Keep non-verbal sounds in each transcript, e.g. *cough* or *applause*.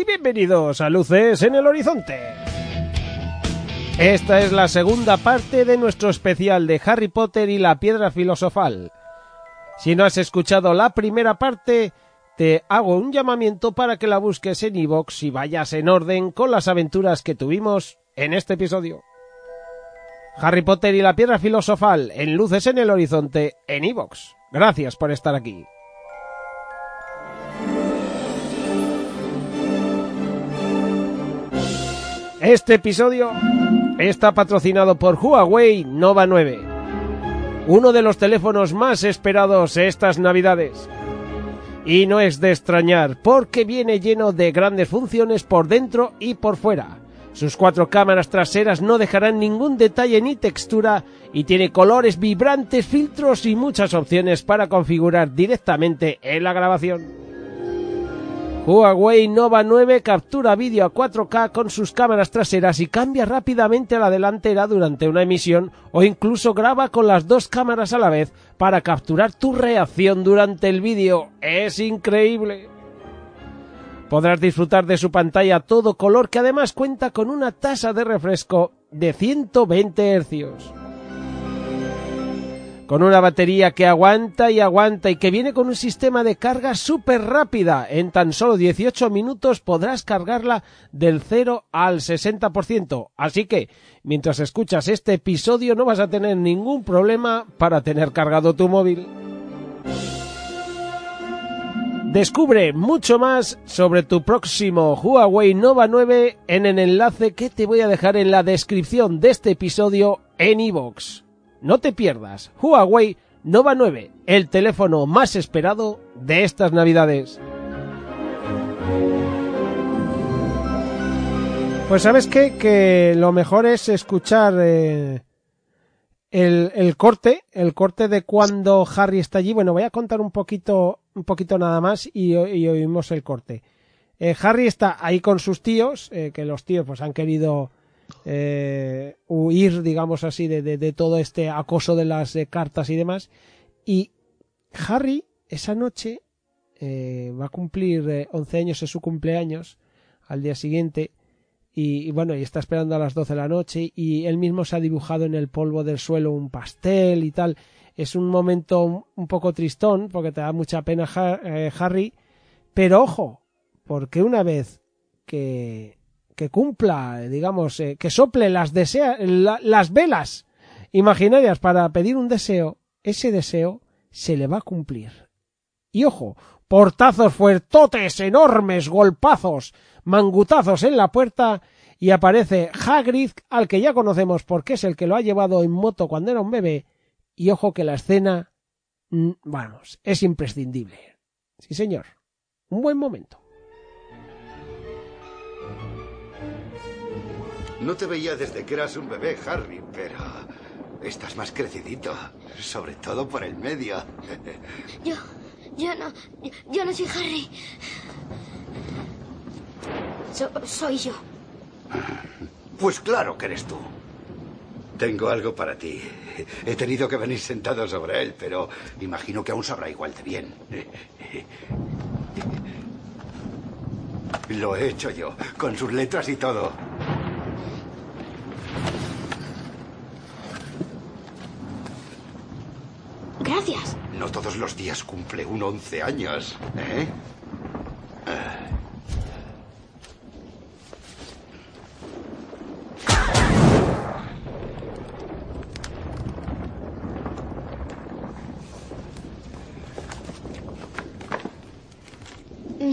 Y bienvenidos a Luces en el Horizonte. Esta es la segunda parte de nuestro especial de Harry Potter y la Piedra Filosofal. Si no has escuchado la primera parte, te hago un llamamiento para que la busques en iVoox y vayas en orden con las aventuras que tuvimos en este episodio. Harry Potter y la Piedra Filosofal en Luces en el Horizonte en iVoox. Gracias por estar aquí. Este episodio está patrocinado por Huawei Nova 9, uno de los teléfonos más esperados estas navidades. Y no es de extrañar, porque viene lleno de grandes funciones por dentro y por fuera. Sus cuatro cámaras traseras no dejarán ningún detalle ni textura y tiene colores vibrantes, filtros y muchas opciones para configurar directamente en la grabación. Huawei Nova 9 captura vídeo a 4K con sus cámaras traseras y cambia rápidamente a la delantera durante una emisión o incluso graba con las dos cámaras a la vez para capturar tu reacción durante el vídeo. Es increíble. Podrás disfrutar de su pantalla todo color que además cuenta con una tasa de refresco de 120 Hz con una batería que aguanta y aguanta y que viene con un sistema de carga súper rápida. En tan solo 18 minutos podrás cargarla del 0 al 60%. Así que, mientras escuchas este episodio no vas a tener ningún problema para tener cargado tu móvil. Descubre mucho más sobre tu próximo Huawei Nova 9 en el enlace que te voy a dejar en la descripción de este episodio en iVoox. No te pierdas Huawei Nova 9, el teléfono más esperado de estas navidades. Pues sabes qué? que lo mejor es escuchar eh, el, el, corte, el corte de cuando Harry está allí. Bueno, voy a contar un poquito, un poquito nada más y, oímos el corte. Eh, Harry está ahí con sus tíos, eh, que los tíos pues han querido eh, huir, digamos así, de, de, todo este acoso de las eh, cartas y demás. Y Harry, esa noche, eh, va a cumplir 11 años, es su cumpleaños, al día siguiente. Y, y, bueno, y está esperando a las 12 de la noche y él mismo se ha dibujado en el polvo del suelo un pastel y tal. Es un momento un poco tristón porque te da mucha pena Harry. Pero ojo, porque una vez que que cumpla, digamos, eh, que sople las, desea, la, las velas imaginarias para pedir un deseo, ese deseo se le va a cumplir. Y ojo, portazos fuertotes, enormes, golpazos, mangutazos en la puerta y aparece Hagrid, al que ya conocemos porque es el que lo ha llevado en moto cuando era un bebé, y ojo que la escena, vamos, es imprescindible. Sí, señor. Un buen momento. No te veía desde que eras un bebé, Harry, pero estás más crecidito, sobre todo por el medio. *laughs* Yo, yo no, yo, yo no soy Harry. So, soy yo. Pues claro que eres tú. Tengo algo para ti. He tenido que venir sentado sobre él, pero imagino que aún sabrá igual de bien. *laughs* Lo he hecho yo, con sus letras y todo. Gracias. No todos los días cumple un 11 años, ¿eh?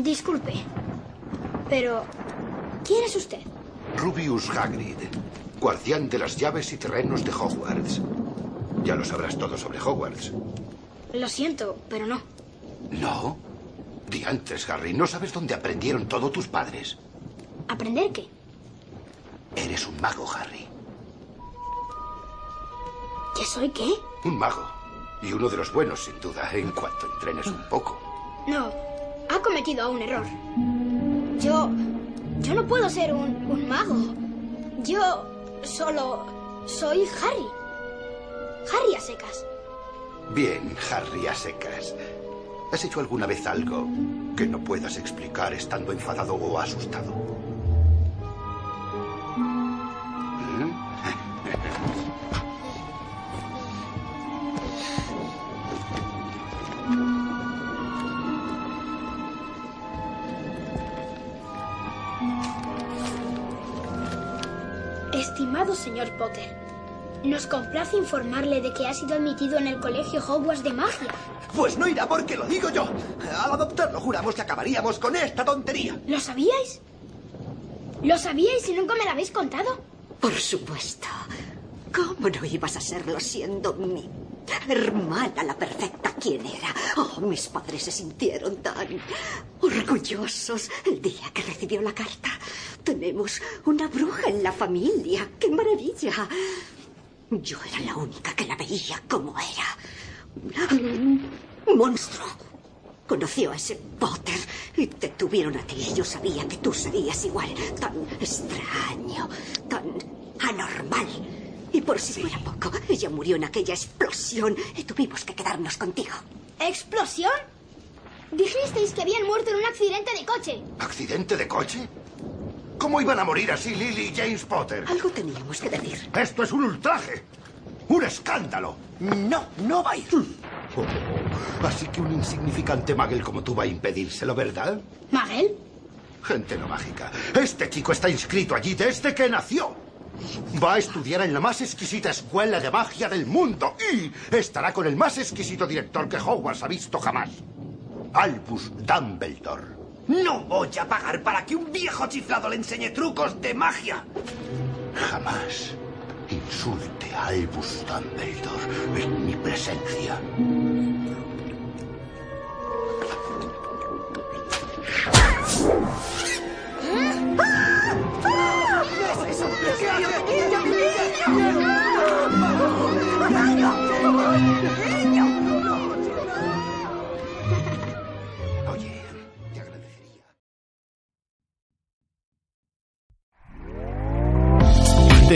Disculpe, pero ¿quién es usted? Rubius Hagrid, guardián de las llaves y terrenos de Hogwarts. Ya lo sabrás todo sobre Hogwarts. Lo siento, pero no. ¿No? Diantres, Harry, ¿no sabes dónde aprendieron todo tus padres? ¿Aprender qué? Eres un mago, Harry. ¿Qué soy qué? Un mago. Y uno de los buenos, sin duda, en cuanto entrenes un poco. No, ha cometido un error. Yo... Yo no puedo ser un, un mago. Yo solo soy Harry. Harry a secas. Bien, Harry a secas. ¿Has hecho alguna vez algo que no puedas explicar estando enfadado o asustado? Estimado señor Potter, nos complace informarle de que ha sido admitido en el colegio Hogwarts de magia. Pues no irá porque lo digo yo. Al adoptarlo juramos que acabaríamos con esta tontería. ¿Lo sabíais? ¿Lo sabíais y nunca me lo habéis contado? Por supuesto. ¿Cómo no ibas a serlo siendo mi hermana la perfecta? ¿Quién era? Oh, mis padres se sintieron tan orgullosos el día que recibió la carta. Tenemos una bruja en la familia. ¡Qué maravilla! Yo era la única que la veía como era. Un monstruo. Conoció a ese Potter y te tuvieron a ti. Yo sabía que tú serías igual. Tan extraño, tan anormal. Y por si fuera poco, ella murió en aquella explosión y tuvimos que quedarnos contigo. ¿Explosión? Dijisteis que habían muerto en un accidente de coche. ¿Accidente de coche? ¿Cómo iban a morir así Lily y James Potter? Algo teníamos que decir. Esto es un ultraje. Un escándalo. No, no va a ir. Oh, así que un insignificante magel como tú va a impedírselo, ¿verdad? ¿Magel? Gente no mágica. Este chico está inscrito allí desde que nació. Va a estudiar en la más exquisita escuela de magia del mundo y estará con el más exquisito director que Hogwarts ha visto jamás. Albus Dumbledore. No voy a pagar para que un viejo chiflado le enseñe trucos de magia. Jamás insulte a Albus Dumbledore en mi presencia.